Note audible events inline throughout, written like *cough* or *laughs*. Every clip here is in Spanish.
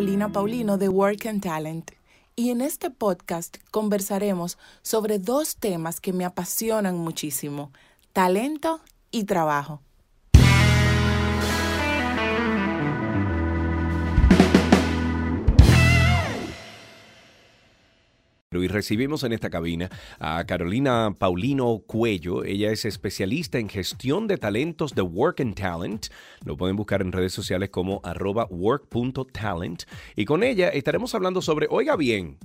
Carolina Paulino de Work and Talent y en este podcast conversaremos sobre dos temas que me apasionan muchísimo, talento y trabajo. Y recibimos en esta cabina a Carolina Paulino Cuello. Ella es especialista en gestión de talentos de Work and Talent. Lo pueden buscar en redes sociales como arroba work.talent. Y con ella estaremos hablando sobre, oiga bien,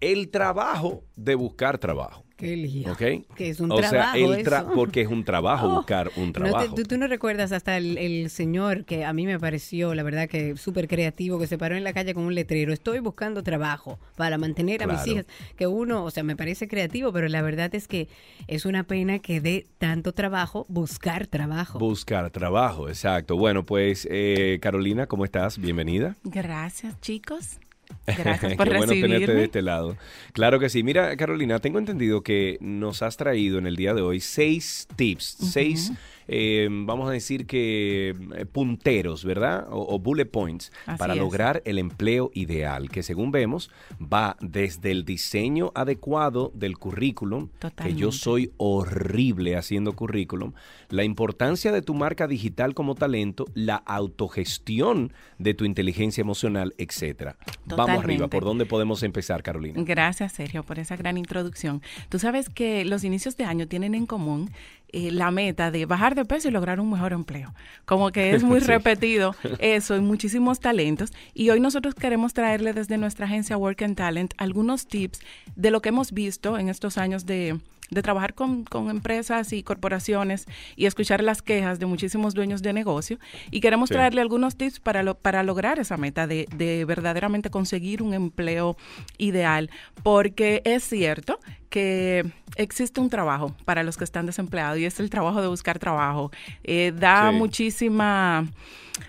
el trabajo de buscar trabajo. Qué lío. ¿Ok? Que es un o sea, trabajo el tra- eso. porque es un trabajo Oh, buscar un No te- trabajo. tú, tú no recuerdas hasta el, el señor que a mí me pareció, la verdad, que súper creativo, que se paró en la calle con un letrero. Estoy buscando trabajo para mantener a mis hijas. Que uno, o sea, me parece creativo, pero la verdad es que es una pena que dé tanto trabajo buscar trabajo. Buscar trabajo, exacto. Bueno, pues eh, Carolina, ¿cómo estás? Bienvenida. Gracias, chicos. *laughs* Gracias por Qué bueno tenerte de este lado. Claro que sí. Mira, Carolina, tengo entendido que nos has traído en el día de hoy seis tips, seis, eh, vamos a decir que eh, punteros, ¿verdad? O, o bullet points Así para es. lograr el empleo ideal, que según vemos va desde el diseño adecuado del currículum, que yo soy horrible haciendo currículum, la importancia de tu marca digital como talento, la autogestión de tu inteligencia emocional, etcétera. Vamos arriba. ¿por dónde podemos empezar, Carolina? Gracias, Sergio, por esa gran introducción. Tú sabes que los inicios de año tienen en común eh, la meta de bajar de peso y lograr un mejor empleo. Como que es *laughs* muy Sí. repetido *laughs* eso en muchísimos talentos. Y hoy nosotros queremos traerle desde nuestra agencia Work and Talent algunos tips de lo que hemos visto en estos años de de trabajar con, con empresas y corporaciones y escuchar las quejas de muchísimos dueños de negocio y queremos Sí. traerle algunos tips para, lo, para lograr esa meta de, de verdaderamente conseguir un empleo ideal, porque es cierto que existe un trabajo para los que están desempleados y es el trabajo de buscar trabajo. Eh, da Sí. muchísima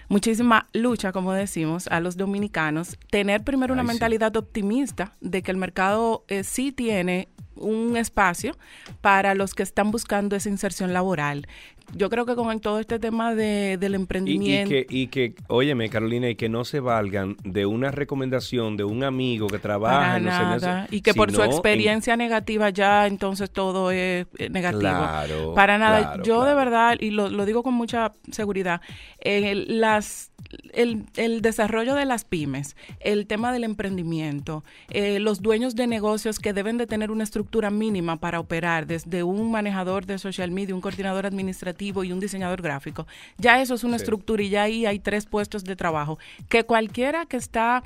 muchísima lucha, como decimos, a los dominicanos, tener primero una sí. mentalidad optimista de que el mercado eh, sí tiene un espacio para los que están buscando esa inserción laboral. Yo creo que con todo este tema de, del Y, y emprendimiento... que, y que, óyeme, Carolina, y que no se valgan de una recomendación de un amigo que trabaja para en no sé, nada. y que por su en- experiencia negativa ya entonces todo es eh, negativo. Claro, para nada. claro, Yo de verdad, y lo, lo digo con mucha seguridad, eh, las, el, el desarrollo de las pymes, el tema del emprendimiento, eh, los dueños de negocios que deben de tener una estructura mínima para operar, desde un manejador de social media, un coordinador administrativo y un diseñador gráfico. Ya eso es una Sí. estructura y ya ahí hay tres puestos de trabajo que cualquiera que está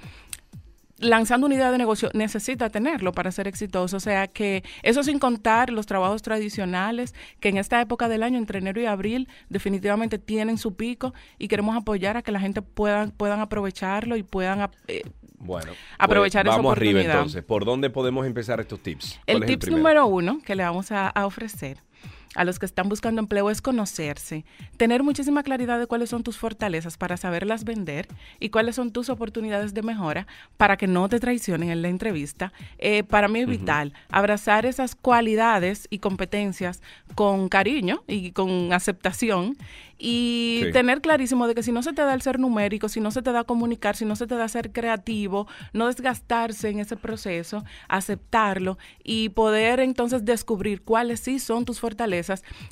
lanzando una idea de negocio necesita tenerlo para ser exitoso. O sea que eso sin contar los trabajos tradicionales que en esta época del año, entre enero y abril, definitivamente tienen su pico y queremos apoyar a que la gente puedan, puedan aprovecharlo y puedan eh, Bueno, Aprovechar pues, esa vamos arriba oportunidad. entonces. ¿Por dónde podemos empezar estos tips? ¿Cuál El primero? número uno que le vamos a, a ofrecer a los que están buscando empleo es conocerse, tener muchísima claridad de cuáles son tus fortalezas para saberlas vender y cuáles son tus oportunidades de mejora para que no te traicionen en la entrevista. Eh, para mí es vital abrazar esas cualidades y competencias con cariño y con aceptación y Sí. tener clarísimo de que si no se te da el ser numérico, si no se te da comunicar, si no se te da ser creativo, no desgastarse en ese proceso, aceptarlo y poder entonces descubrir cuáles sí son tus fortalezas,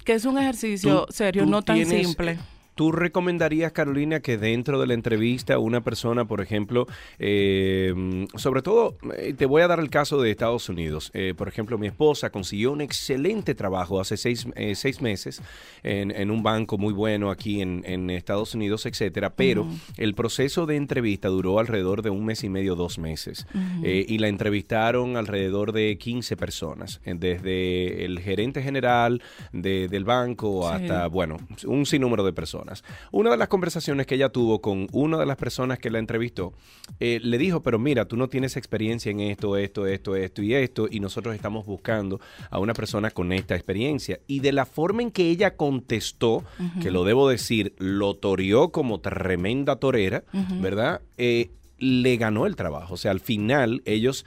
que es un ejercicio serio, no tan tienes- simple. ¿Tú recomendarías, Carolina, que dentro de la entrevista una persona, por ejemplo, eh, sobre todo, eh, te voy a dar el caso de Estados Unidos. Eh, por ejemplo, mi esposa consiguió un excelente trabajo hace seis, eh, seis meses en, en un banco muy bueno aquí en, en Estados Unidos, etcétera, pero el proceso de entrevista duró alrededor de un mes y medio, dos meses. Eh, y la entrevistaron alrededor de 15 personas, desde el gerente general de- del banco Sí. hasta, bueno, un sinnúmero de personas. Una de las conversaciones que ella tuvo con una de las personas que la entrevistó, eh, le dijo, pero mira, tú no tienes experiencia en esto, esto, esto, esto y esto, y nosotros estamos buscando a una persona con esta experiencia. Y de la forma en que ella contestó, que lo debo decir, lo toreó como tremenda torera, ¿verdad? Eh, le ganó el trabajo. O sea, al final ellos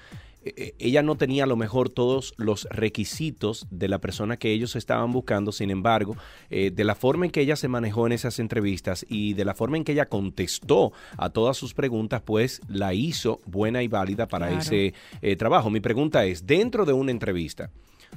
ella no tenía a lo mejor todos los requisitos de la persona que ellos estaban buscando, sin embargo, eh, de la forma en que ella se manejó en esas entrevistas y de la forma en que ella contestó a todas sus preguntas, pues la hizo buena y válida para ese eh, trabajo. Mi pregunta es, dentro de una entrevista,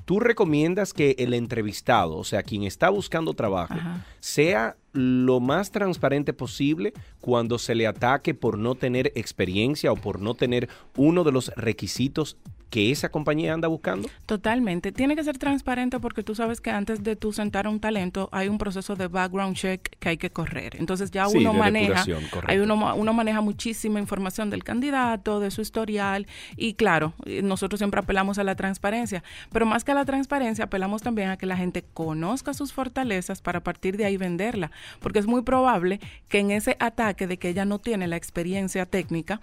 ¿Tú recomiendas que el entrevistado, o sea, quien está buscando trabajo, sea lo más transparente posible cuando se le ataque por no tener experiencia o por no tener uno de los requisitos que esa compañía anda buscando? Totalmente. Tiene que ser transparente porque tú sabes que antes de tú sentar a un talento hay un proceso de background check que hay que correr. Entonces ya uno maneja, hay uno, uno maneja muchísima información del candidato, de su historial y claro, nosotros siempre apelamos a la transparencia, pero más que a la transparencia apelamos también a que la gente conozca sus fortalezas para partir de ahí venderla, porque es muy probable que en ese ataque de que ella no tiene la experiencia técnica,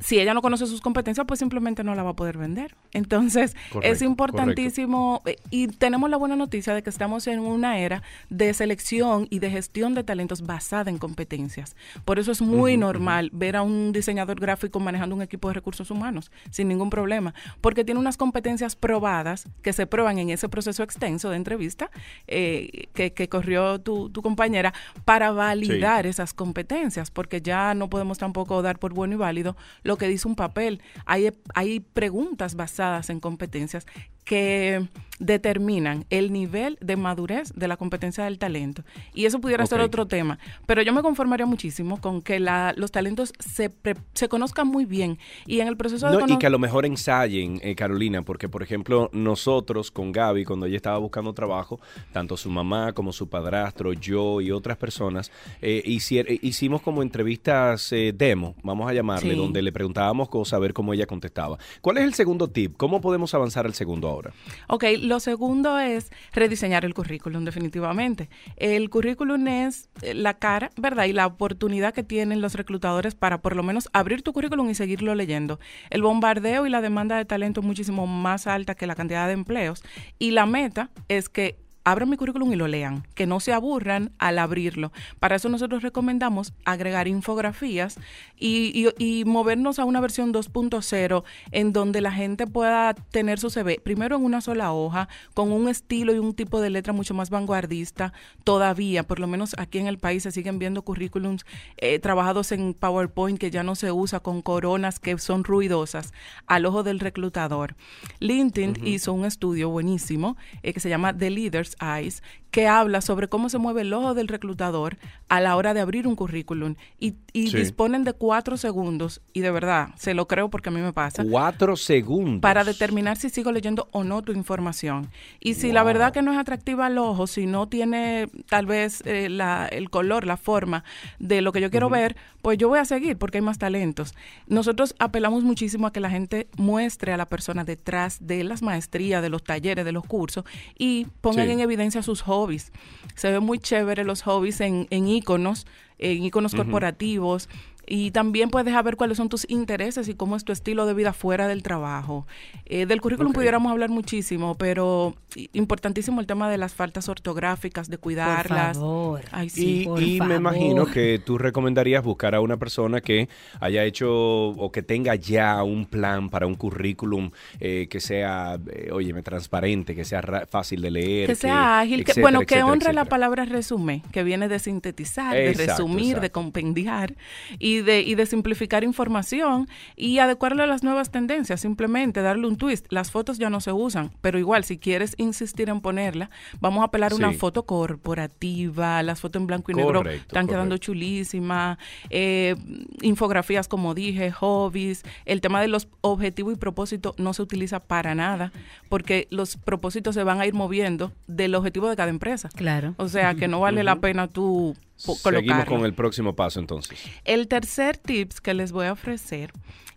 si ella no conoce sus competencias, pues simplemente no la va a poder vender. Entonces, es importantísimo eh, y tenemos la buena noticia de que estamos en una era de selección y de gestión de talentos basada en competencias. Por eso es muy normal ver a un diseñador gráfico manejando un equipo de recursos humanos sin ningún problema, porque tiene unas competencias probadas que se prueban en ese proceso extenso de entrevista eh, que, corrió tu, compañera para validar esas competencias, porque ya no podemos tampoco dar por bueno y válido lo que dice un papel. Hay, hay preguntas basadas en competencias que determinan el nivel de madurez de la competencia del talento. Y eso pudiera ser otro tema. Pero yo me conformaría muchísimo con que la, los talentos se, se conozcan muy bien y en el proceso de... y que a lo mejor ensayen, eh, Carolina, porque por ejemplo nosotros con Gaby, cuando ella estaba buscando trabajo, tanto su mamá como su padrastro, yo y otras personas, eh, hicimos como entrevistas eh, demo, vamos a llamarle, donde le preguntábamos cosas, a ver cómo ella contestaba. ¿Cuál es el segundo tip? ¿Cómo podemos avanzar al segundo ahora? Ok, lo segundo es rediseñar el currículum, definitivamente. El currículum es eh, la cara, ¿verdad? Y la oportunidad que tienen los reclutadores para por lo menos abrir tu currículum y seguirlo leyendo. El bombardeo y la demanda de talento es muchísimo más alta que la cantidad de empleos. Y la meta es que abran mi currículum y lo lean, que no se aburran al abrirlo. Para eso nosotros recomendamos agregar infografías y, y, movernos a una versión 2.0 en donde la gente pueda tener su CV primero en una sola hoja, con un estilo y un tipo de letra mucho más vanguardista. Todavía, por lo menos aquí en el país, se siguen viendo currículums eh, trabajados en PowerPoint que ya no se usa con coronas que son ruidosas al ojo del reclutador. LinkedIn hizo un estudio buenísimo eh, que se llama The Leaders Eyes que habla sobre cómo se mueve el ojo del reclutador a la hora de abrir un currículum y, disponen de cuatro segundos y de verdad se lo creo porque a mí me pasa. Cuatro segundos. Para determinar si sigo leyendo o no tu información. Y si la verdad que no es atractiva al ojo, si no tiene tal vez eh, la, el color, la forma de lo que yo quiero ver, pues yo voy a seguir porque hay más talentos. Nosotros apelamos muchísimo a que la gente muestre a la persona detrás de las maestrías, de los talleres, de los cursos y pongan en evidencia sus hobbies. Se ven muy chévere los hobbies en, en iconos, en iconos corporativos, y también puedes saber cuáles son tus intereses y cómo es tu estilo de vida fuera del trabajo. Eh, del currículum pudiéramos hablar muchísimo, pero importantísimo el tema de las faltas ortográficas, de cuidarlas. Por favor. sí, y, me imagino que tú recomendarías buscar a una persona que haya hecho o que tenga ya un plan para un currículum eh, que sea, eh, óyeme, transparente, que sea fácil de leer. Que sea ágil, que, bueno, que honre la palabra resumen, que viene de sintetizar, de resumir, de compendiar. Y y de, simplificar información y adecuarlo a las nuevas tendencias, simplemente darle un twist. Las fotos ya no se usan, pero igual si quieres insistir en ponerla, vamos a apelar una foto corporativa, las fotos en blanco y negro están quedando chulísimas, eh, infografías como dije, hobbies, el tema de los objetivos y propósitos no se utiliza para nada, porque los propósitos se van a ir moviendo del objetivo de cada empresa. Claro. O sea que no vale la pena tú Seguimos con el próximo paso entonces. El tercer tips que les voy a ofrecer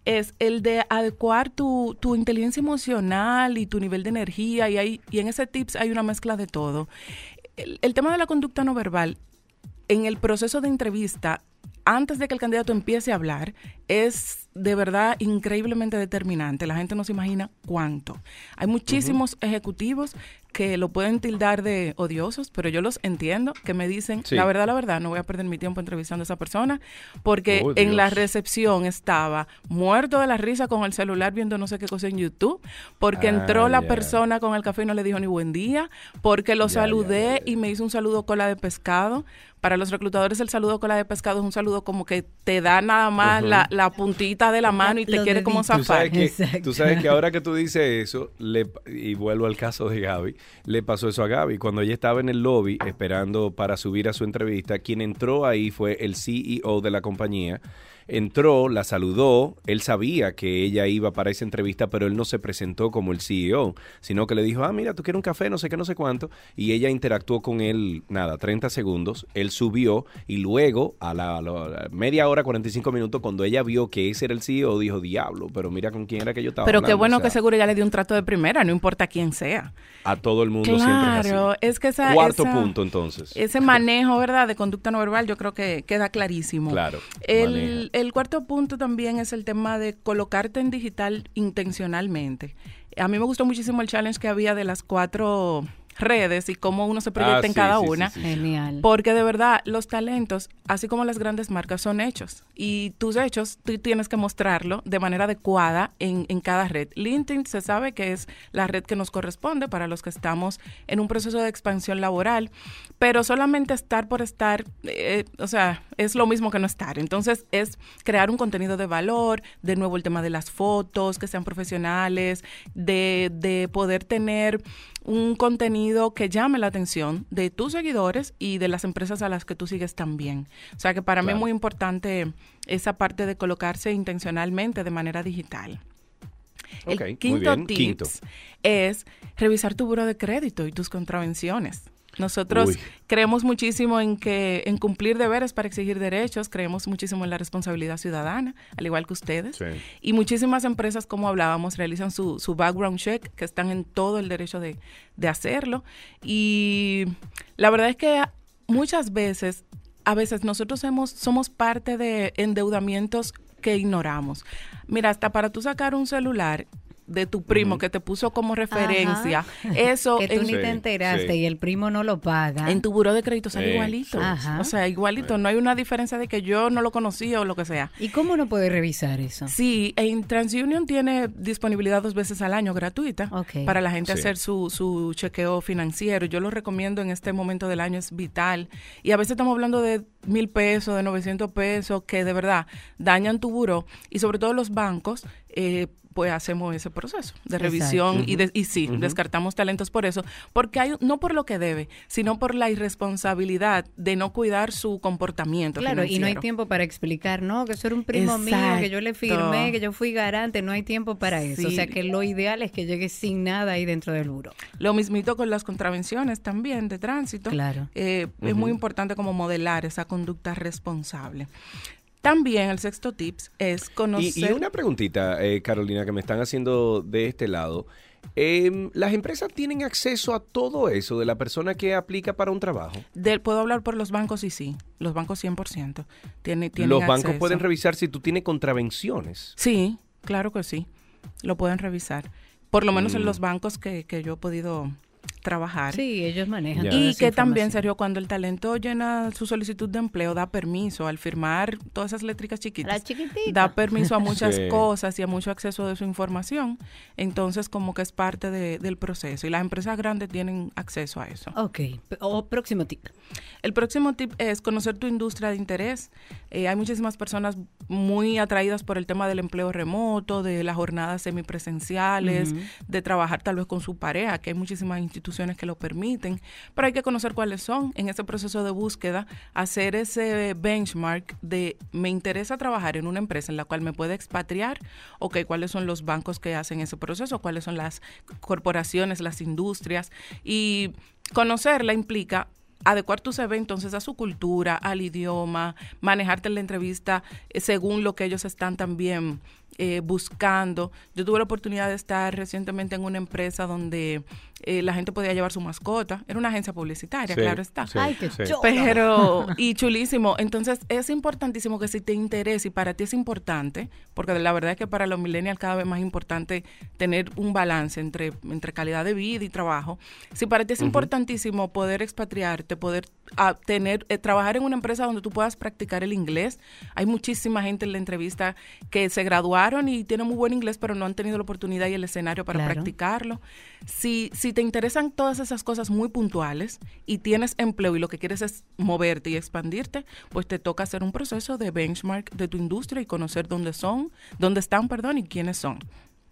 es el de adecuar tu, tu inteligencia emocional y tu nivel de energía y, hay, y en ese tips hay una mezcla de todo. El, el tema de la conducta no verbal, en el proceso de entrevista, antes de que el candidato empiece a hablar, es de verdad increíblemente determinante. La gente no se imagina cuánto. Hay muchísimos ejecutivos que lo pueden tildar de odiosos, pero yo los entiendo, que me dicen, Sí. la verdad, la verdad, no voy a perder mi tiempo entrevistando a esa persona, porque Oh, en la recepción estaba muerto de la risa con el celular viendo no sé qué cosa en YouTube, porque Ah, entró la ya. persona con el café y no le dijo ni buen día, porque lo saludé y me hizo un saludo cola de pescado. Para los reclutadores el saludo cola de pescado es un saludo como que te da nada más la, la puntita de la mano y te Los quiere como deditos. Tú zafar. sabes, que, tú sabes que ahora que tú dices eso, le, y vuelvo al caso de Gaby, le pasó eso a Gaby. Cuando ella estaba en el lobby esperando para subir a su entrevista, quien entró ahí fue el CEO de la compañía. Entró, la saludó, él sabía que ella iba para esa entrevista, pero él no se presentó como el CEO, sino que le dijo, ah, mira, tú quieres un café, no sé qué, no sé cuánto, y ella interactuó con él, nada, 30 segundos, él subió y luego, a la, a la media hora, 45 minutos, cuando ella vio que ese era el CEO, dijo, diablo, pero mira con quién era que yo estaba Pero qué hablando", bueno o sea, que seguro ya le dio un trato de primera, no importa quién sea. A todo el mundo siempre es Claro, así. es que esa, Cuarto esa- punto, entonces. ese manejo, ¿verdad?, de conducta no verbal, yo creo que queda clarísimo. Claro, El. El cuarto punto también es el tema de colocarte en digital intencionalmente. A mí me gustó muchísimo el challenge que había de las cuatro redes y cómo uno se proyecta Ah, en sí, cada sí, sí, una. sí. Genial. Porque de verdad, los talentos, así como las grandes marcas, son hechos. Y tus hechos, tú tienes que mostrarlo de manera adecuada en, en cada red. LinkedIn se sabe que es la red que nos corresponde para los que estamos en un proceso de expansión laboral, pero solamente estar por estar, eh, o sea, es lo mismo que no estar. Entonces, es crear un contenido de valor, de nuevo el tema de las fotos, que sean profesionales, de, de poder tener un contenido que llame la atención de tus seguidores y de las empresas a las que tú sigues también. O sea que para mí es muy importante esa parte de colocarse intencionalmente de manera digital. Ok, muy El quinto tips Quinto. es revisar tu buro de crédito y tus contravenciones. Nosotros Uy. creemos muchísimo en que en cumplir deberes para exigir derechos, creemos muchísimo en la responsabilidad ciudadana, al igual que ustedes. Sí. Y muchísimas empresas, como hablábamos, realizan su, su background check, que están en todo el derecho de, de hacerlo. Y la verdad es que muchas veces, a veces nosotros hemos, somos parte de endeudamientos que ignoramos. Mira, hasta para tú sacar un celular de tu primo que te puso como referencia, Ajá. *laughs* eso que tú en, ni Sí, te enteraste sí. y el primo no lo paga. en tu buro de crédito sale Eh, igualito. sí. Ajá. O sea, igualito. No hay una diferencia de que yo no lo conocía o lo que sea. ¿Y cómo uno puede revisar eso? Sí, en TransUnion tiene disponibilidad dos veces al año gratuita para la gente Sí. hacer su, su chequeo financiero. Yo lo recomiendo en este momento del año, es vital. Y a veces estamos hablando de mil pesos, de 900 pesos, que de verdad dañan tu buro. Y sobre todo los bancos, eh, pues hacemos ese proceso de revisión y, de- y sí, descartamos talentos por eso, porque hay, no por lo que debe, sino por la irresponsabilidad de no cuidar su comportamiento. Claro, y no hay tiempo para explicar, no, que eso era un primo mío, que yo le firmé, que yo fui garante, no hay tiempo para eso. O sea que lo ideal es que llegue sin nada ahí dentro del buro. Lo mismito con las contravenciones también de tránsito. Claro. Eh, Es muy importante como modelar esa conducta responsable. También el sexto tips es conocer... y una preguntita, eh, Carolina, que me están haciendo de este lado. Em, ¿Las empresas tienen acceso a todo eso de la persona que aplica para un trabajo? puedo hablar por los bancos y sí, los bancos 100%. Tiene, tienen Los bancos acceso. pueden revisar si tú tienes contravenciones. Sí, claro que sí, lo pueden revisar. Por lo menos en Mm. los bancos que, que yo he podido trabajar. Sí, ellos manejan Y que también. Sergio, cuando el talento llena su solicitud de empleo, da permiso al firmar todas esas létricas chiquitas. La chiquitita. Da permiso a muchas *laughs* Sí. cosas y a mucho acceso de su información. Entonces, como que es parte de- del proceso. Y las empresas grandes tienen acceso a eso. Ok, o próximo tip. El próximo tip es conocer tu industria de interés. Eh, hay muchísimas personas muy atraídas por el tema del empleo remoto, de las jornadas semipresenciales, de trabajar tal vez con su pareja, que hay muchísimas instituciones que lo permiten, pero hay que conocer cuáles son en ese proceso de búsqueda, hacer ese benchmark de me interesa trabajar en una empresa en la cual me puede expatriar, ok, cuáles son los bancos que hacen ese proceso, cuáles son las corporaciones, las industrias, y conocerla implica adecuar tu CV entonces a su cultura, al idioma, manejarte en la entrevista según lo que ellos están también eh, buscando. Yo tuve la oportunidad de estar recientemente en una empresa donde eh, la gente podía llevar su mascota. Era una agencia publicitaria, Sí, claro está. sí, Ay, qué sí. Pero, *laughs* y chulísimo. Entonces, es importantísimo que si te interesa y para ti es importante, porque la verdad es que para los millennials cada vez más importante tener un balance entre, entre calidad de vida y trabajo. Si para ti es importantísimo poder expatriarte, poder ah, tener, eh, trabajar en una empresa donde tú puedas practicar el inglés. Hay muchísima gente en la entrevista que se graduaron y tienen muy buen inglés, pero no han tenido la oportunidad y el escenario para Claro. practicarlo. Si, si te interesan todas esas cosas muy puntuales y tienes empleo y lo que quieres es moverte y expandirte, pues te toca hacer un proceso de benchmark de tu industria y conocer dónde son, dónde están, perdón, y quiénes son.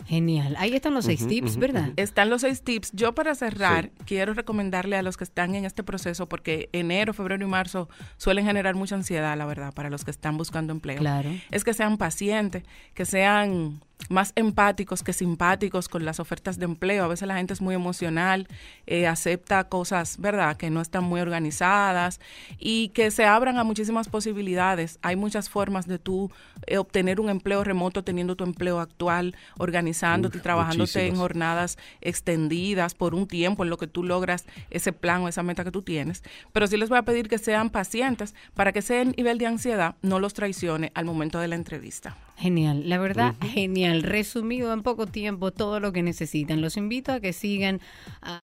Genial. Ahí están los seis tips, ¿verdad? Están los seis tips. Yo para cerrar quiero recomendarle a los que están en este proceso, porque enero, febrero y marzo suelen generar mucha ansiedad, la verdad, para los que están buscando empleo. Claro. Es que sean pacientes, que sean más empáticos que simpáticos con las ofertas de empleo. A veces la gente es muy emocional, eh, acepta cosas, ¿verdad?, que no están muy organizadas y que se abran a muchísimas posibilidades. Hay muchas formas de tú eh, obtener un empleo remoto teniendo tu empleo actual, organizándote y trabajándote en jornadas extendidas por un tiempo en lo que tú logras ese plan o esa meta que tú tienes. Pero sí les voy a pedir que sean pacientes para que ese nivel de ansiedad no los traicione al momento de la entrevista. Genial, la verdad, genial. Resumido en poco tiempo todo lo que necesitan. Los invito a que sigan a